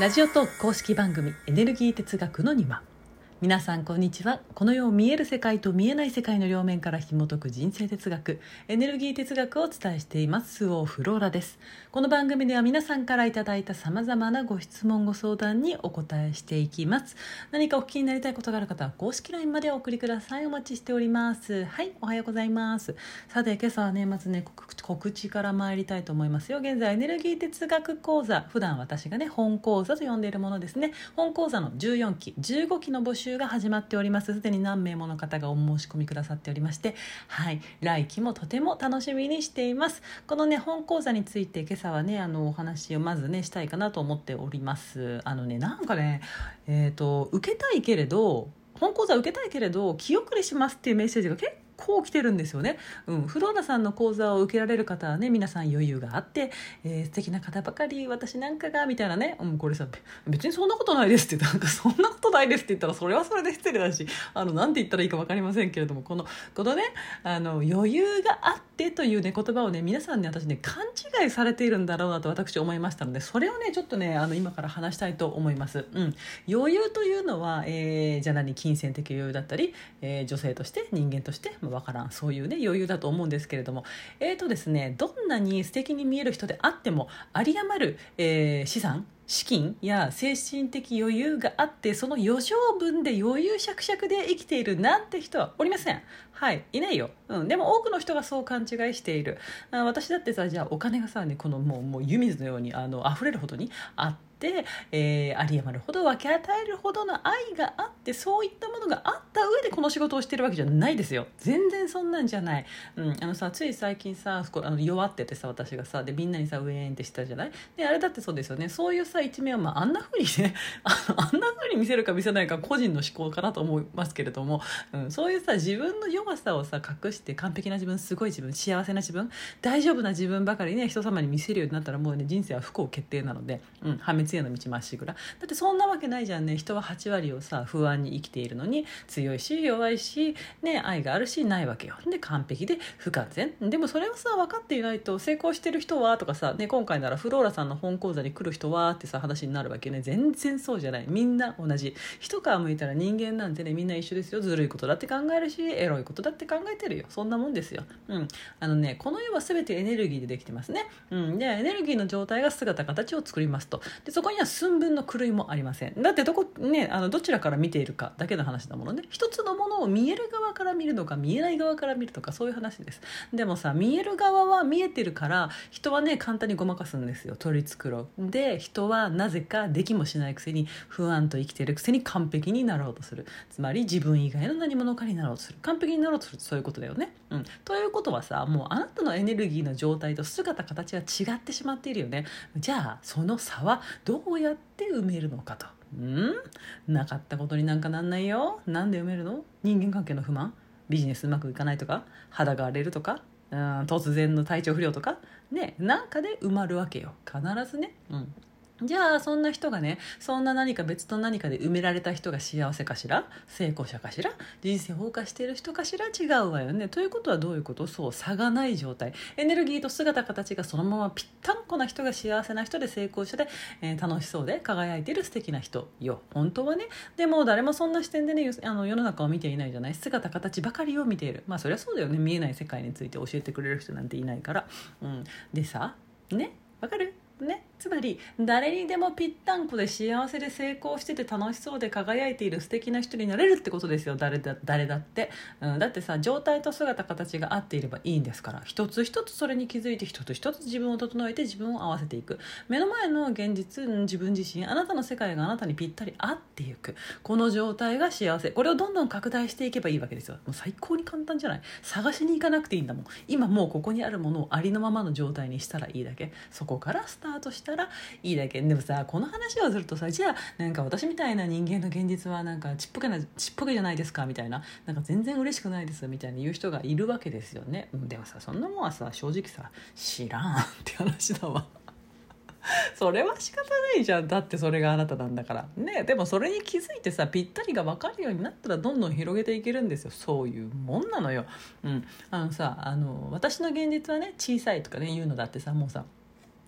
ラジオトーク公式番組エネルギー哲学の庭。皆さんこんにちは。この世を見える世界と見えない世界の両面から紐解く人生哲学エネルギー哲学をお伝えしています。スオフローラです。この番組では皆さんからいただいたさまざまなご質問ご相談にお答えしていきます。何かお聞きになりたいことがある方は公式 LINE までお送りください。お待ちしております。はいおはようございます。さて今朝はねまずね告知から参りたいと思いますよ。現在エネルギー哲学講座普段私がね本講座と呼んでいるものですね。本講座の14期15期の募集が始まっております。すでに何名もの方がお申し込みくださっておりましてはい。来期もとても楽しみにしています。このね本講座について今朝はねあのお話をまずねしたいかなと思っております。あのねなんかねえっ、ー、と受けたいけれど本講座受けたいけれど気遅れしますっていうメッセージが結構来てるんですよね。うん、フローラさんの講座を受けられる方はね皆さん余裕があって、えー、素敵な方ばかり私なんかがみたいなね、うん、これさ別にそんなことないですって言ったらなんかそんなことないですって言ったらそれはそれで失礼だしあのなんて言ったらいいか分かりませんけれどもこのこのねあの余裕があってというね言葉をね皆さんね私ね勘違いされているんだろうなと私思いましたのでそれをねちょっとねあの今から話したいと思います。うん、余裕というのは、えー、じゃあ何？金銭的余裕だったり、えー、女性として人間として、まあ、分からん。そういうね余裕だと思うんですけれども。えーとですねどんなに素敵に見える人であっても有り余る、えー、資産資金や精神的余裕があってその余剰分で余裕しゃくしゃくで生きているなんて人はおりません。はいいないよ、うん、でも多くの人がそう勘違いしている。あ私だってさじゃあお金がさ、ね、このもうもう湯水のようにあの溢れるほどにあって、えー、有り余るほど分け与えるほどの愛があってそういったがあった上でこの仕事をしてるわけじゃないですよ。全然そんなんじゃない、うん、あのさつい最近さあの弱っててさ私がさでみんなにさウェーンってしたじゃない？であれだってそうですよね。そういうさ一面は、まあ、あんなふうにね あのあんなふうに見せるか見せないか個人の思考かなと思いますけれども、うん、そういうさ自分の弱さをさ隠して完璧な自分すごい自分幸せな自分大丈夫な自分ばかりね人様に見せるようになったらもうね人生は不幸決定なので、うん、破滅への道まっしぐら。だってそんなわけないじゃんね。人は8割をさ不安に生きているのに強いし弱いし、ね、愛があるしないわけよ。で完璧で不完全。でもそれをさ分かっていないと成功してる人はとかさ、ね、今回ならフローラさんの本講座に来る人はってさ話になるわけね。全然そうじゃない。みんな同じ。一皮むいたら人間なんてねみんな一緒ですよ。ずるいことだって考えるしエロいことだって考えてるよ。そんなもんですよ。うん。あのねこの世は全てエネルギーでできてますね。うん。でエネルギーの状態が姿形を作りますと。でそこには寸分の狂いもありません。だってどこねあのどちらから見ているかだけの話だものね。一つのものを見える側から見るのか見えない側から見るとかそういう話です。でもさ見える側は見えてるから人はね簡単にごまかすんですよ。取り繕う。で人はなぜかできもしないくせに不安と生きてるくせに完璧になろうとする。つまり自分以外の何者かになろうとする。完璧になろうとするそういうことだよね、うん、ということはさもうあなたのエネルギーの状態と姿形は違ってしまっているよね。じゃあその差はどうやって埋めるのかと。ん？なかったことになんかなんないよ。なんで埋めるの？人間関係の不満？ビジネスうまくいかないとか？肌が荒れるとか？うん突然の体調不良とか？ねなんかで埋まるわけよ。必ずね。うん。じゃあそんな人がねそんな何か別と何かで埋められた人が幸せかしら？成功者かしら？人生を謳歌している人かしら？違うわよね。ということはどういうこと？そう差がない状態。エネルギーと姿形がそのままぴったんこな人が幸せな人で成功者で、えー、楽しそうで輝いている素敵な人よ。本当はね。でも誰もそんな視点でねあの世の中を見ていないじゃない？姿形ばかりを見ている。まあそりゃそうだよね。見えない世界について教えてくれる人なんていないから、うん、でさね？わかる？ね？つまり誰にでもぴったんこで幸せで成功してて楽しそうで輝いている素敵な人になれるってことですよ。誰だ誰だって、うん、だってさ状態と姿形が合っていればいいんですから。一つ一つそれに気づいて一つ一つ自分を整えて自分を合わせていく。目の前の現実自分自身あなたの世界があなたにぴったり合っていく。この状態が幸せ。これをどんどん拡大していけばいいわけですよ。もう最高に簡単じゃない？探しに行かなくていいんだもん。今もうここにあるものをありのままの状態にしたらいいだけ。そこからスタートたらいいだけ。でもさこの話をするとさじゃあなんか私みたいな人間の現実はなんかちっぽけなちっぽけじゃないですかみたいな。なんか全然嬉しくないですみたいに言う人がいるわけですよね。でもさそんなもんはさ正直さ知らんって話だわ。それは仕方ないじゃん。だってそれがあなたなんだから。ねでもそれに気づいてさぴったりが分かるようになったらどんどん広げていけるんですよ。そういうもんなのよ、うん、あのさあの私の現実はね小さいとかね言うのだってさもうさ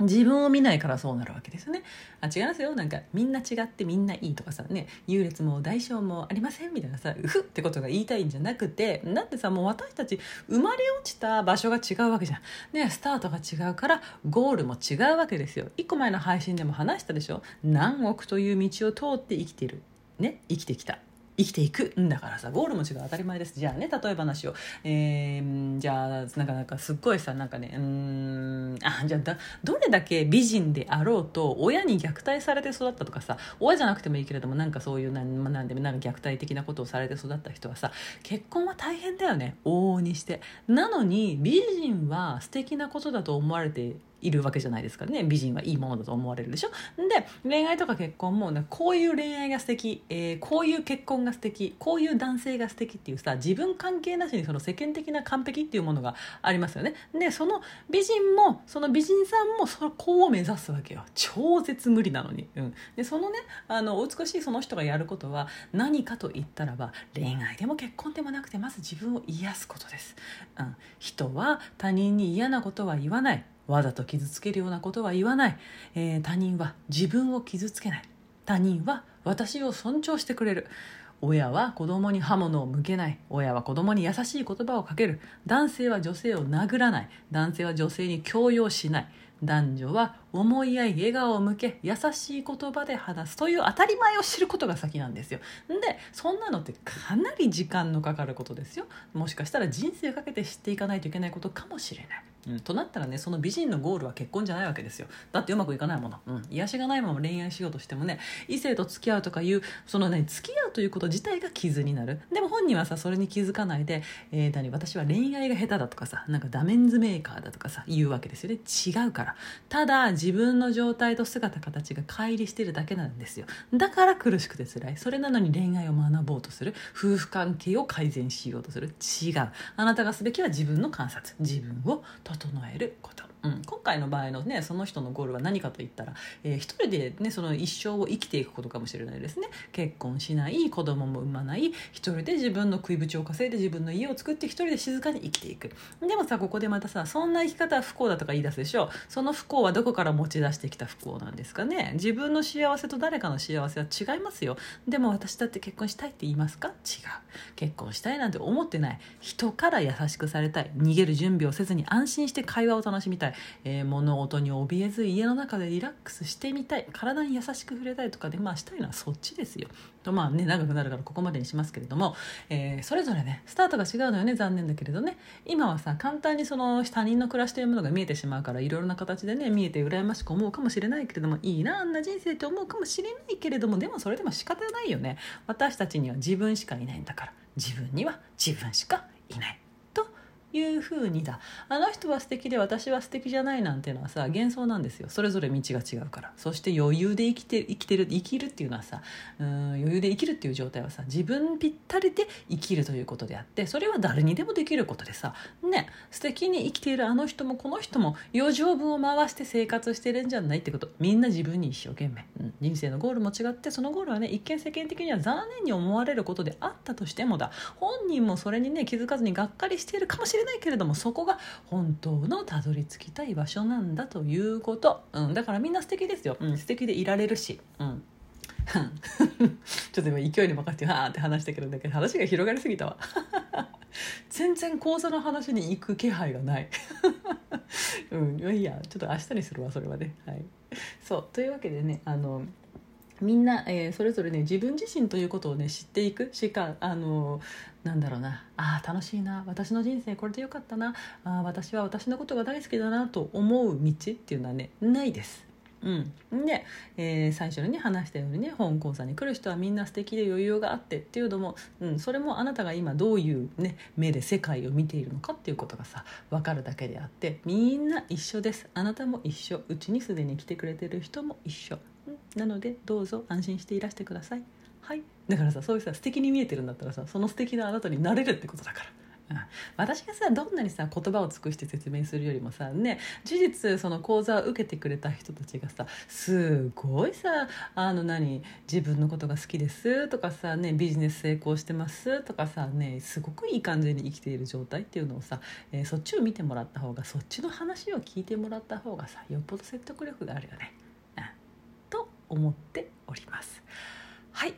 自分を見ないからそうなるわけですよね。あ違いますよなんかみんな違ってみんないいとかさね優劣も大小もありませんみたいなさうふってことが言いたいんじゃなくてだってさもう私たち生まれ落ちた場所が違うわけじゃん。ねスタートが違うからゴールも違うわけですよ。一個前の配信でも話したでしょ何億という道を通って生きてる。ね生きてきた生きていくんだからさゴールも違う当たり前です。じゃあね例え話を、えー、じゃあなかなかすっごいさなんかねうんあじゃあだどれだけ美人であろうと親に虐待されて育ったとかさ親じゃなくてもいいけれどもなんかそういうなんなんでなんか虐待的なことをされて育った人はさ結婚は大変だよね。往々にして。なのに美人は素敵なことだと思われているわけじゃないですかね。美人はいいものだと思われるでしょ。で恋愛とか結婚もこういう恋愛が素敵、えー、こういう結婚が素敵こういう男性が素敵っていうさ自分関係なしにその世間的な完璧っていうものがありますよね。でその美人もその美人さんもそこを目指すわけよ。超絶無理なのに、うん、でそのねあの美しいその人がやることは何かと言ったらば恋愛でも結婚でもなくてまず自分を癒すことです、うん、人は他人に嫌なことは言わない。わざと傷つけるようなことは言わない、えー、他人は自分を傷つけない。他人は私を尊重してくれる。親は子供に刃物を向けない。親は子供に優しい言葉をかける。男性は女性を殴らない。男性は女性に強要しない。男女は思い合い笑顔を向け優しい言葉で話す。という当たり前を知ることが先なんですよ。でそんなのってかなり時間のかかることですよ。もしかしたら人生かけて知っていかないといけないことかもしれない。うん、となったらねその美人のゴールは結婚じゃないわけですよ。だってうまくいかないもの、うん、癒しがないまま恋愛しようとしてもね異性と付き合うとかいうそのね付き合うということ自体が傷になる。でも本人はさそれに気づかないで、えー、何私は恋愛が下手だとかさなんかダメンズメーカーだとかさ言うわけですよね。違うから。ただ自分の状態と姿形が乖離してるだけなんですよ。だから苦しくて辛い。それなのに恋愛を学ぼうとする。夫婦関係を改善しようとする。違う。あなたがすべきは自分の観察。自分を整えること。うん、今回の場合のねその人のゴールは何かといったら、えー、一人でねその一生を生きていくことかもしれないですね。結婚しない子供も産まない一人で自分の食い口を稼いで自分の家を作って一人で静かに生きていく。でもさここでまたさそんな生き方は不幸だとか言い出すでしょ。その不幸はどこから持ち出してきた不幸なんですかね。自分の幸せと誰かの幸せは違いますよ。でも私だって結婚したいって言いますか？違う。結婚したいなんて思ってない。人から優しくされたい。逃げる準備をせずに安心して会話を楽しみたい。えー、物音に怯えず家の中でリラックスしてみたい。体に優しく触れたいとかで、まあ、したいのはそっちですよ。とまあね長くなるからここまでにしますけれども、えー、それぞれねスタートが違うのよね残念だけれどね。今はさ簡単にその他人の暮らしというものが見えてしまうからいろいろな形でね見えて羨ましく思うかもしれないけれどもいいなあんな人生って思うかもしれないけれどもでもそれでも仕方ないよね。私たちには自分しかいないんだから。自分には自分しかいない。いう風にだあの人は素敵で私は素敵じゃないなんていうのはさ幻想なんですよ。それぞれ道が違うから。そして余裕で生きて生きてる生きるっていうのはさうん余裕で生きるっていう状態はさ自分ぴったりで生きるということであってそれは誰にでもできることでさね素敵に生きているあの人もこの人も余剰分を回して生活してるんじゃないってこと。みんな自分に一生懸命、うん、人生のゴールも違ってそのゴールはね一見世間的には残念に思われることであったとしてもだ。本人もそれにね気づかずにがっかりしているかもしれない。ないけれどもそこが本当のたどり着きたい場所なんだということ、うん、だからみんな素敵ですよ、うん、素敵でいられるし、うん、ちょっと今勢いに任せてわーって話したけどだけど話が広がりすぎたわ。全然講座の話に行く気配がない。うんいやちょっと明日にするわそれはね。はい。そうというわけでねあのみんな、えー、それぞれね自分自身ということをね知っていくしかあのなんだろうなあ楽しいな私の人生これでよかったなあ私は私のことが大好きだなと思う道っていうのはねないです。うん、で、えー、最初に話したようにね本講座に来る人はみんな素敵で余裕があってっていうのも、うん、それもあなたが今どういう、ね、目で世界を見ているのかっていうことがさ分かるだけであってみんな一緒です。あなたも一緒。うちにすでに来てくれてる人も一緒。なのでどうぞ安心していらしてください。はい。だからさそういうさ素敵に見えてるんだったらさその素敵なあなたになれるってことだから。私がさどんなにさ言葉を尽くして説明するよりもさね事実その講座を受けてくれた人たちがさすごいさあの何自分のことが好きですとかさ、ね、ビジネス成功してますとかさ、ね、すごくいい感じに生きている状態っていうのをさ、えー、そっちを見てもらった方がそっちの話を聞いてもらった方がさよっぽど説得力があるよね。思っております。はい。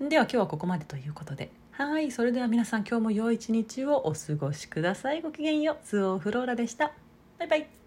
では今日はここまでということで。はい。それでは皆さん今日も良い一日をお過ごしください。ごきげんよう。スオフローラでした。バイバイ。